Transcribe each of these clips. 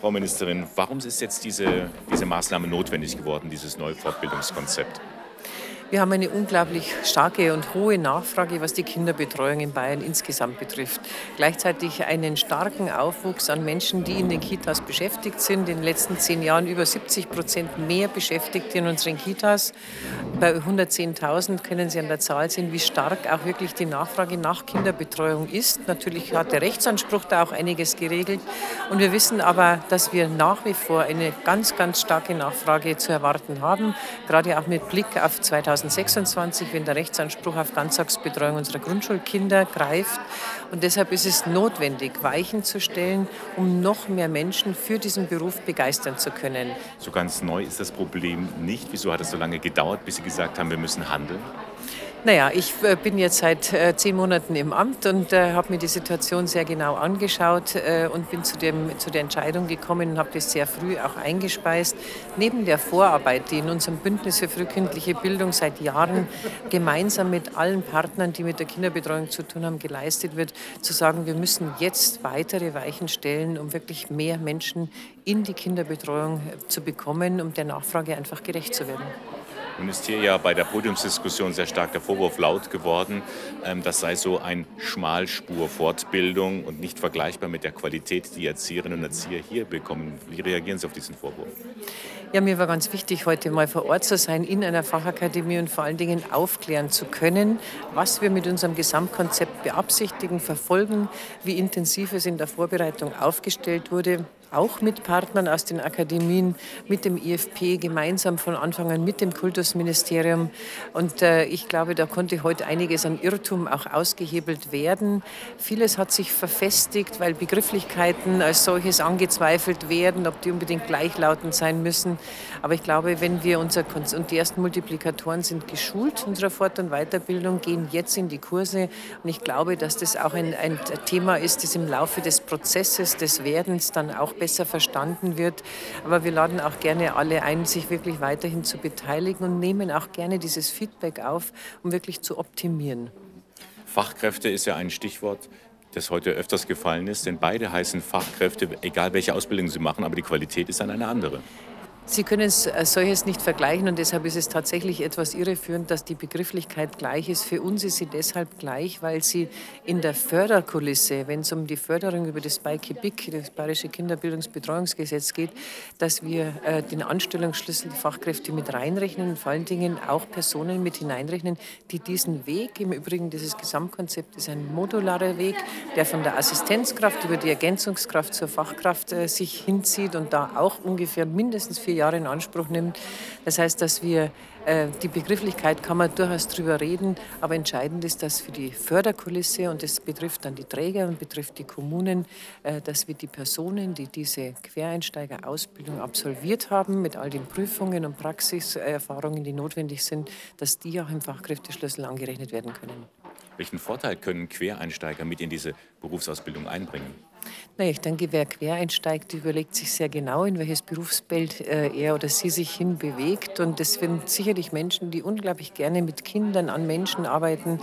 Frau Ministerin, warum ist jetzt diese, diese Maßnahme notwendig geworden, dieses neue Fortbildungskonzept? Wir haben eine unglaublich starke und hohe Nachfrage, was die Kinderbetreuung in Bayern insgesamt betrifft. Gleichzeitig einen starken Aufwuchs an Menschen, die in den Kitas beschäftigt sind. In den letzten zehn Jahren über 70 Prozent mehr Beschäftigte in unseren Kitas. Bei 110.000 können Sie an der Zahl sehen, wie stark auch wirklich die Nachfrage nach Kinderbetreuung ist. Natürlich hat der Rechtsanspruch da auch einiges geregelt. Und wir wissen aber, dass wir nach wie vor eine ganz, ganz starke Nachfrage zu erwarten haben, gerade auch mit Blick auf 2020. 2026, wenn der Rechtsanspruch auf Ganztagsbetreuung unserer Grundschulkinder greift. Und deshalb ist es notwendig, Weichen zu stellen, um noch mehr Menschen für diesen Beruf begeistern zu können. So ganz neu ist das Problem nicht. Wieso hat es so lange gedauert, bis Sie gesagt haben, wir müssen handeln? Naja, ich äh, bin jetzt seit äh, zehn Monaten im Amt und äh, habe mir die Situation sehr genau angeschaut äh, und bin zu, dem, zu der Entscheidung gekommen und habe das sehr früh auch eingespeist. Neben der Vorarbeit, die in unserem Bündnis für frühkindliche Bildung seit Jahren gemeinsam mit allen Partnern, die mit der Kinderbetreuung zu tun haben, geleistet wird, zu sagen, wir müssen jetzt weitere Weichen stellen, um wirklich mehr Menschen in die Kinderbetreuung äh, zu bekommen, um der Nachfrage einfach gerecht zu werden. Nun ist hier ja bei der Podiumsdiskussion sehr stark der Vorwurf laut geworden, ähm, das sei so ein Schmalspur-Fortbildung und nicht vergleichbar mit der Qualität, die Erzieherinnen und Erzieher hier bekommen. Wie reagieren Sie auf diesen Vorwurf? Ja, mir war ganz wichtig, heute mal vor Ort zu sein in einer Fachakademie und vor allen Dingen aufklären zu können, was wir mit unserem Gesamtkonzept beabsichtigen, verfolgen, wie intensiv es in der Vorbereitung aufgestellt wurde auch mit Partnern aus den Akademien, mit dem IFP, gemeinsam von Anfang an mit dem Kultusministerium. Und äh, ich glaube, da konnte heute einiges an Irrtum auch ausgehebelt werden. Vieles hat sich verfestigt, weil Begrifflichkeiten als solches angezweifelt werden, ob die unbedingt gleichlautend sein müssen. Aber ich glaube, wenn wir unser Konz und die ersten Multiplikatoren sind geschult unserer Fort- und Weiterbildung, gehen jetzt in die Kurse. Und ich glaube, dass das auch ein, ein Thema ist, das im Laufe des Prozesses des Werdens dann auch besser verstanden wird. Aber wir laden auch gerne alle ein, sich wirklich weiterhin zu beteiligen und nehmen auch gerne dieses Feedback auf, um wirklich zu optimieren. Fachkräfte ist ja ein Stichwort das heute öfters gefallen ist, denn beide heißen Fachkräfte, egal welche Ausbildung sie machen, aber die Qualität ist dann eine andere. Sie können als solches nicht vergleichen und deshalb ist es tatsächlich etwas irreführend, dass die Begrifflichkeit gleich ist. Für uns ist sie deshalb gleich, weil sie in der Förderkulisse, wenn es um die Förderung über das BIKIBIC, das Bayerische Kinderbildungsbetreuungsgesetz geht, dass wir äh, den Anstellungsschlüssel, die Fachkräfte mit reinrechnen und vor allen Dingen auch Personen mit hineinrechnen, die diesen Weg, im Übrigen dieses Gesamtkonzept ist ein modularer Weg, der von der Assistenzkraft über die Ergänzungskraft zur Fachkraft äh, sich hinzieht und da auch ungefähr mindestens vier Jahre in Anspruch nimmt. Das heißt, dass wir äh, die Begrifflichkeit kann man durchaus drüber reden, aber entscheidend ist, dass für die Förderkulisse und das betrifft dann die Träger und betrifft die Kommunen, äh, dass wir die Personen, die diese Quereinsteigerausbildung absolviert haben, mit all den Prüfungen und Praxiserfahrungen, die notwendig sind, dass die auch im Fachkräfteschlüssel angerechnet werden können. Welchen Vorteil können Quereinsteiger mit in diese Berufsausbildung einbringen? Na, ich denke, wer quer einsteigt, überlegt sich sehr genau, in welches Berufsbild äh, er oder sie sich hin bewegt. Und das sind sicherlich Menschen, die unglaublich gerne mit Kindern, an Menschen arbeiten.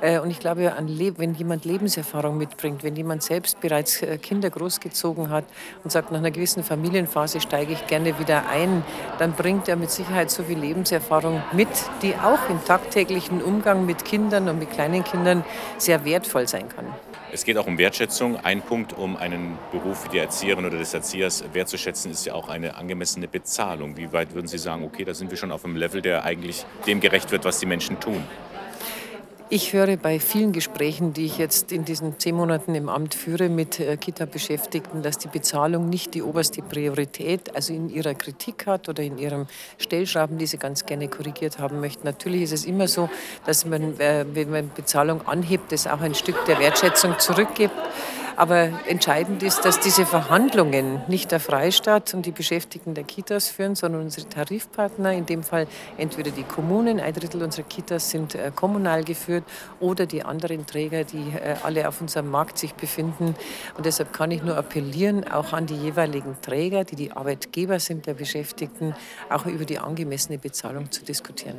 Äh, und ich glaube, wenn jemand Lebenserfahrung mitbringt, wenn jemand selbst bereits äh, Kinder großgezogen hat und sagt, nach einer gewissen Familienphase steige ich gerne wieder ein, dann bringt er mit Sicherheit so viel Lebenserfahrung mit, die auch im tagtäglichen Umgang mit Kindern und mit kleinen Kindern sehr wertvoll sein kann. Es geht auch um Wertschätzung. Ein Punkt, um einen Beruf wie die Erzieherin oder des Erziehers wertzuschätzen, ist ja auch eine angemessene Bezahlung. Wie weit würden Sie sagen, okay, da sind wir schon auf einem Level, der eigentlich dem gerecht wird, was die Menschen tun? Ich höre bei vielen Gesprächen, die ich jetzt in diesen zehn Monaten im Amt führe mit äh, Kita-Beschäftigten, dass die Bezahlung nicht die oberste Priorität, also in ihrer Kritik hat oder in ihrem Stellschrauben, die sie ganz gerne korrigiert haben möchten. Natürlich ist es immer so, dass man, äh, wenn man Bezahlung anhebt, das auch ein Stück der Wertschätzung zurückgibt. Aber entscheidend ist, dass diese Verhandlungen nicht der Freistaat und die Beschäftigten der Kitas führen, sondern unsere Tarifpartner, in dem Fall entweder die Kommunen, ein Drittel unserer Kitas sind äh, kommunal geführt, oder die anderen Träger, die äh, alle auf unserem Markt sich befinden. Und deshalb kann ich nur appellieren, auch an die jeweiligen Träger, die die Arbeitgeber sind der Beschäftigten, auch über die angemessene Bezahlung zu diskutieren.